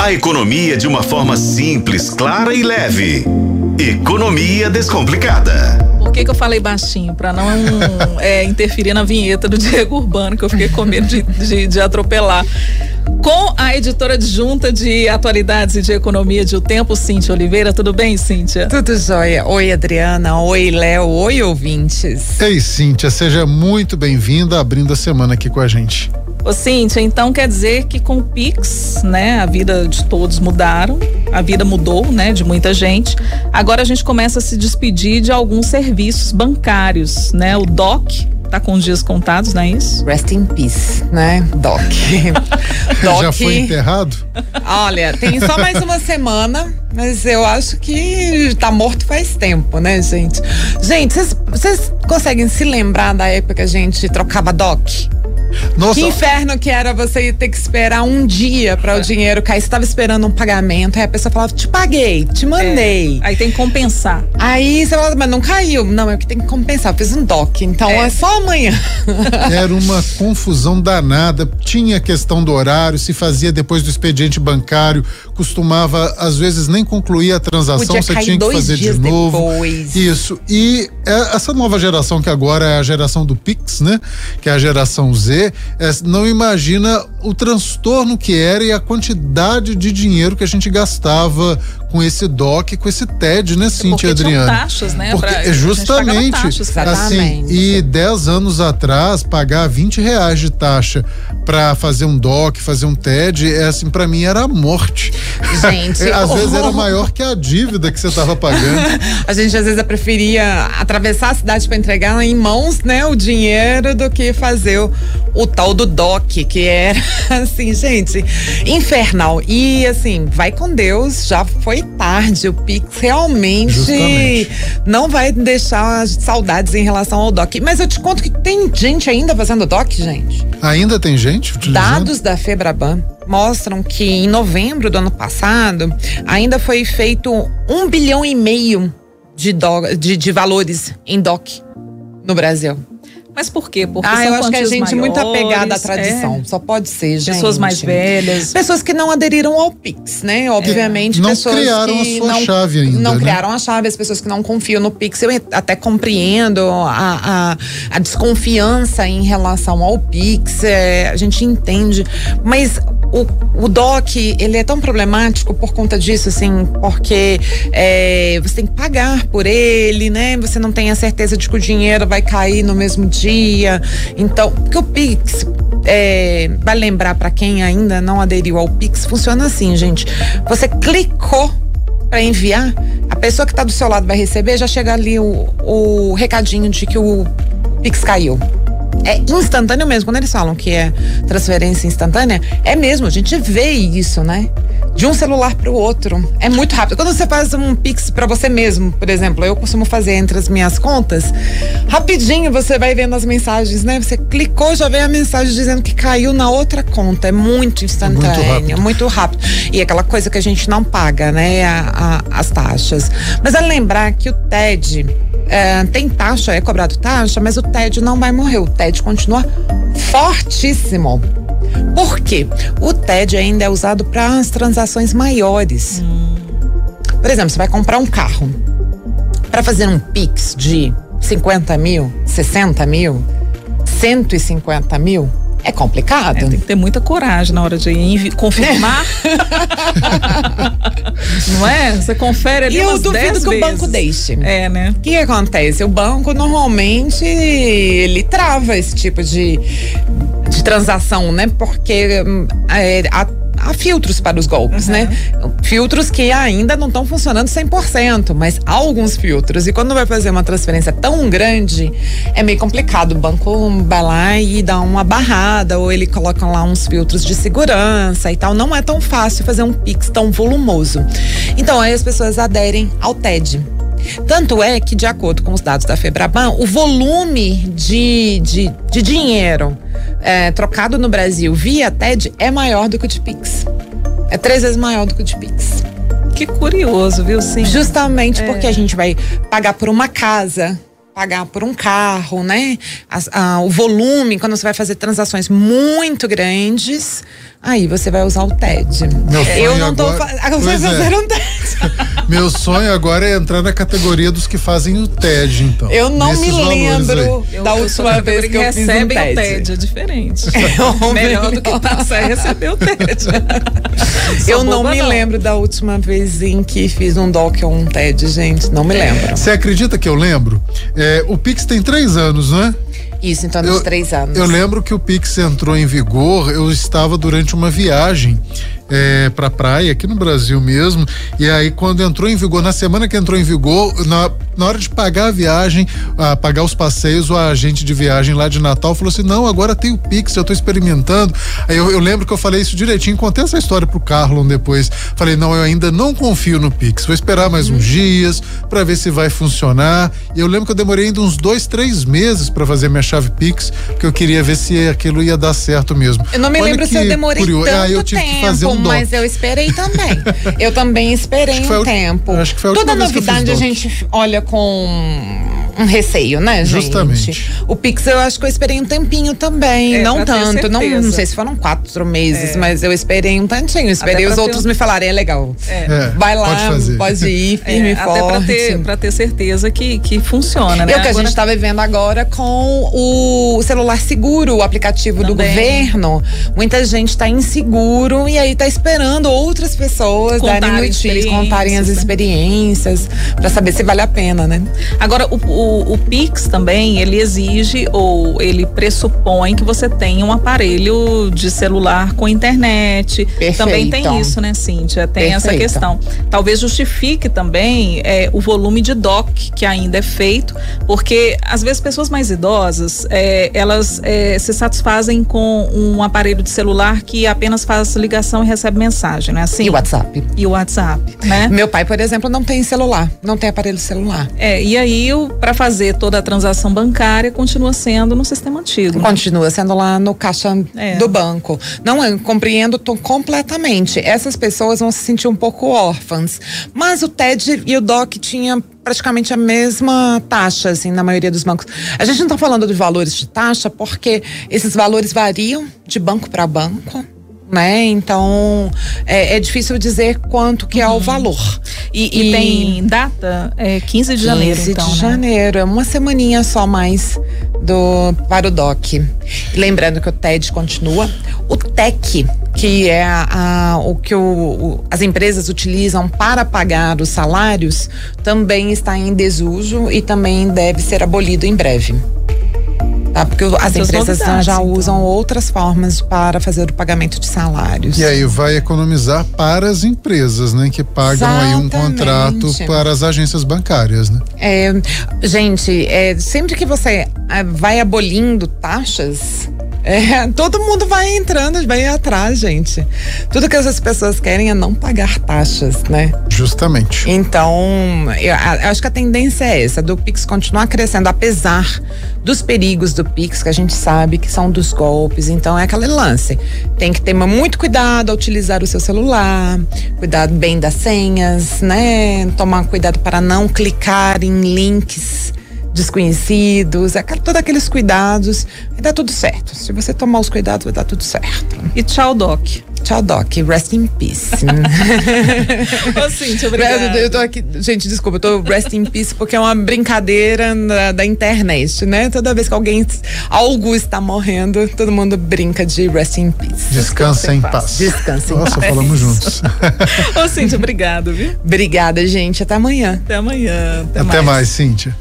A economia de uma forma simples, clara e leve. Economia Descomplicada. Por que, que eu falei baixinho? Para não é, interferir na vinheta do Diego Urbano, que eu fiquei com medo de, de, de atropelar com a editora adjunta de atualidades e de economia de O Tempo, Cíntia Oliveira. Tudo bem, Cíntia? Tudo jóia. Oi, Adriana. Oi, Léo. Oi, ouvintes. Ei, Cíntia, seja muito bem-vinda abrindo a semana aqui com a gente. Ô Cíntia, então quer dizer que com o Pix, né, a vida de todos mudaram, a vida mudou, né, de muita gente. Agora a gente começa a se despedir de alguns serviços bancários, né? O DOC tá com os dias contados, não é isso? Rest in peace, né, Doc? Doc Já foi enterrado? Olha, tem só mais uma semana, mas eu acho que tá morto faz tempo, né, gente? Gente, vocês conseguem se lembrar da época que a gente trocava Doc? Nossa. Que inferno que era você ter que esperar um dia para o dinheiro cair. Você estava esperando um pagamento, aí a pessoa falava, te paguei, te mandei. É. Aí tem que compensar. Aí você fala, mas não caiu. Não, é que tem que compensar. Eu fiz um DOC, então é, é só amanhã. Era uma confusão danada. Tinha a questão do horário, se fazia depois do expediente bancário, costumava, às vezes, nem concluir a transação, Podia você tinha que fazer de novo. Depois. Isso. E é, essa nova geração, que agora é a geração do Pix, né? Que é a geração Z é, não imagina o transtorno que era e a quantidade de dinheiro que a gente gastava com esse DOC, com esse TED, né, Cintia Adriana? taxas, né? Porque pra, justamente, taxas, assim, e 10 anos atrás, pagar 20 reais de taxa para fazer um DOC, fazer um TED, é assim, para mim era a morte. Gente, às oh. vezes era maior que a dívida que você estava pagando. a gente às vezes preferia atravessar a cidade para entregar em mãos, né, o dinheiro do que fazer o, o tal do DOC, que era assim, gente, infernal. E assim, vai com Deus, já foi tarde. O Pix realmente Justamente. não vai deixar saudades em relação ao DOC. Mas eu te conto que tem gente ainda fazendo DOC, gente. Ainda tem gente utilizando? Dados da Febraban mostram que em novembro do ano passado ainda foi feito um bilhão e meio de, do, de, de valores em DOC no Brasil. Mas por quê? Porque ah, eu acho que a gente maiores, muito apegada à tradição. É. Só pode ser, gente. Pessoas mais velhas. Pessoas que não aderiram ao Pix, né? Obviamente, é. não pessoas criaram que a sua não, chave ainda. Não né? criaram a chave, as pessoas que não confiam no Pix. Eu até compreendo a, a, a desconfiança em relação ao Pix. É, a gente entende. Mas o, o DOC, ele é tão problemático por conta disso, assim, porque é, você tem que pagar por ele, né? Você não tem a certeza de que o dinheiro vai cair no mesmo dia. Então, porque o Pix, é, vai lembrar para quem ainda não aderiu ao Pix, funciona assim, gente. Você clicou para enviar, a pessoa que está do seu lado vai receber, já chega ali o, o recadinho de que o Pix caiu é instantâneo mesmo. Quando eles falam que é transferência instantânea, é mesmo. A gente vê isso, né? De um celular para o outro. É muito rápido. Quando você faz um Pix para você mesmo, por exemplo, eu costumo fazer entre as minhas contas, rapidinho você vai vendo as mensagens, né? Você clicou, já vem a mensagem dizendo que caiu na outra conta. É muito instantâneo, muito rápido. Muito rápido. E aquela coisa que a gente não paga, né? A, a, as taxas. Mas é lembrar que o TED é, tem taxa, é cobrado taxa, mas o TED não vai morrer. TED continua fortíssimo. Por quê? O TED ainda é usado para as transações maiores. Hum. Por exemplo, você vai comprar um carro. Para fazer um Pix de 50 mil, 60 mil, 150 mil, é complicado. É, tem que ter muita coragem na hora de confirmar. Não é? Você confere ali e eu duvido que o banco deixe. É, né? O que acontece? O banco normalmente ele trava esse tipo de, de transação, né? Porque hum, é, a há filtros para os golpes, uhum. né? Filtros que ainda não estão funcionando 100%, mas há alguns filtros. E quando vai fazer uma transferência tão grande, é meio complicado. O banco vai lá e dá uma barrada, ou ele coloca lá uns filtros de segurança e tal. Não é tão fácil fazer um Pix tão volumoso. Então, aí as pessoas aderem ao TED. Tanto é que, de acordo com os dados da Febraban, o volume de, de, de dinheiro é, trocado no Brasil via TED é maior do que o de Pix. É três vezes maior do que o de Pix. Que curioso, viu? Sim. Justamente é. porque a gente vai pagar por uma casa pagar por um carro, né? As- ah, o volume, quando você vai fazer transações muito grandes, aí você vai usar o TED. Meu sonho Eu não tô agora- Pois vai é. fazer um TED. Meu sonho agora é entrar na categoria dos que fazem o TED, então. Eu não me lembro aí. Eu- da última vez que eu fiz um TED. o TED, é diferente. É Melhor do que passar é receber o TED. Eu não me lembro da última vez em que fiz um doc ou um TED, gente. Não me lembro. Você acredita que eu lembro? É, o Pix tem três anos, não é? Isso, então, nos três anos. Eu lembro que o Pix entrou em vigor, eu estava durante uma viagem é, pra praia, aqui no Brasil mesmo, e aí quando entrou em vigor, na semana que entrou em vigor, na, na hora de pagar a viagem, a, pagar os passeios, o agente de viagem lá de Natal falou assim, não, agora tem o Pix, eu tô experimentando. Aí eu, eu lembro que eu falei isso direitinho, contei essa história pro Carlon depois, falei, não, eu ainda não confio no Pix, vou esperar mais uns dias pra ver se vai funcionar, e eu lembro que eu demorei ainda uns dois, três meses pra fazer minha chave Pix, porque eu queria ver se aquilo ia dar certo mesmo. Eu não me Olha lembro se que eu demorei curioso. tanto Ah, eu tive tempo, que fazer um mas eu esperei também. eu também esperei um tempo. acho que foi a Toda novidade a gente olha com um receio, né, gente? Justamente. O Pix eu acho que eu esperei um tempinho também, É, não tanto, não, não sei se foram quatro meses, mas eu esperei um tantinho. Esperei os outros um- me falarem, é legal. É, Vai lá, pode fazer. pode ir, firme É, e até forte. pra ter, pra ter certeza que, que funciona, né? É o que a Agora- gente está vivendo agora com o celular seguro, o aplicativo do Também. governo. Muita gente está inseguro e aí está esperando outras pessoas Contarem darem notícias, contarem as experiências, né? para saber se vale a pena, né? Agora, o, o, o Pix também, ele exige ou ele pressupõe que você tenha um aparelho de celular com internet. Perfeito. Também tem isso, né, Cíntia? Tem essa Perfeito. questão. Talvez justifique também é, o volume de DOC que ainda é feito, porque às vezes pessoas mais idosas, é, elas é, se satisfazem com um aparelho de celular que apenas faz ligação e recebe mensagem, né? Assim, E o WhatsApp. E o WhatsApp, né? Meu pai, por exemplo, não tem celular, não tem aparelho celular. É, e aí, para fazer toda a transação bancária, continua sendo no sistema antigo. Continua sendo lá no caixa É. do banco. Não, eu compreendo completamente. Essas pessoas vão se sentir um pouco órfãs. Mas o TED e o DOC tinham praticamente a mesma taxa, assim, na maioria dos bancos. A gente não está falando de valores de taxa porque esses valores variam de banco para banco. Né? Então é, é difícil dizer quanto que é o valor. E, e tem data? É 15 de janeiro, 15 então, de né? janeiro, é uma semaninha só mais do para o DOC. E Lembrando que o TED continua. O TEC, que é a- a- o que o- o- as empresas utilizam para pagar os salários, também está em desuso e também deve ser abolido em breve. Tá? Porque as empresas novidades, já então. usam outras formas para fazer o pagamento de salários. E aí vai economizar para as empresas, né? Que pagam aí um Exatamente. contrato para as agências bancárias, né? É, gente, é, sempre que você ah, vai abolindo taxas, é, todo mundo vai entrando, vai atrás, gente. Tudo que essas pessoas querem é não pagar taxas, né? Justamente. Então, eu, eu acho que a tendência é essa, do Pix continuar crescendo, apesar dos perigos do Pix, que a gente sabe que são dos golpes. Então, é aquele lance. Tem que ter muito cuidado ao utilizar o seu celular, cuidar bem das senhas, né? Tomar cuidado para não clicar em links desconhecidos, todos aqueles cuidados, vai dar tudo certo. Se você tomar os cuidados, vai dar tudo certo. E tchau, Doc. Tchau, Doc. Rest in peace. Ô, Cíntia, obrigada. Eu tô aqui, gente, desculpa, eu tô rest in peace porque é uma brincadeira da, da internet, né? Toda vez que alguém, algo está morrendo, todo mundo brinca de rest in peace. Descansa em paz. Descansa em Nossa, paz. falamos juntos. Ô, Cíntia, obrigado, viu? Obrigada, gente. Até amanhã. Até amanhã. Até, Até mais, Cíntia.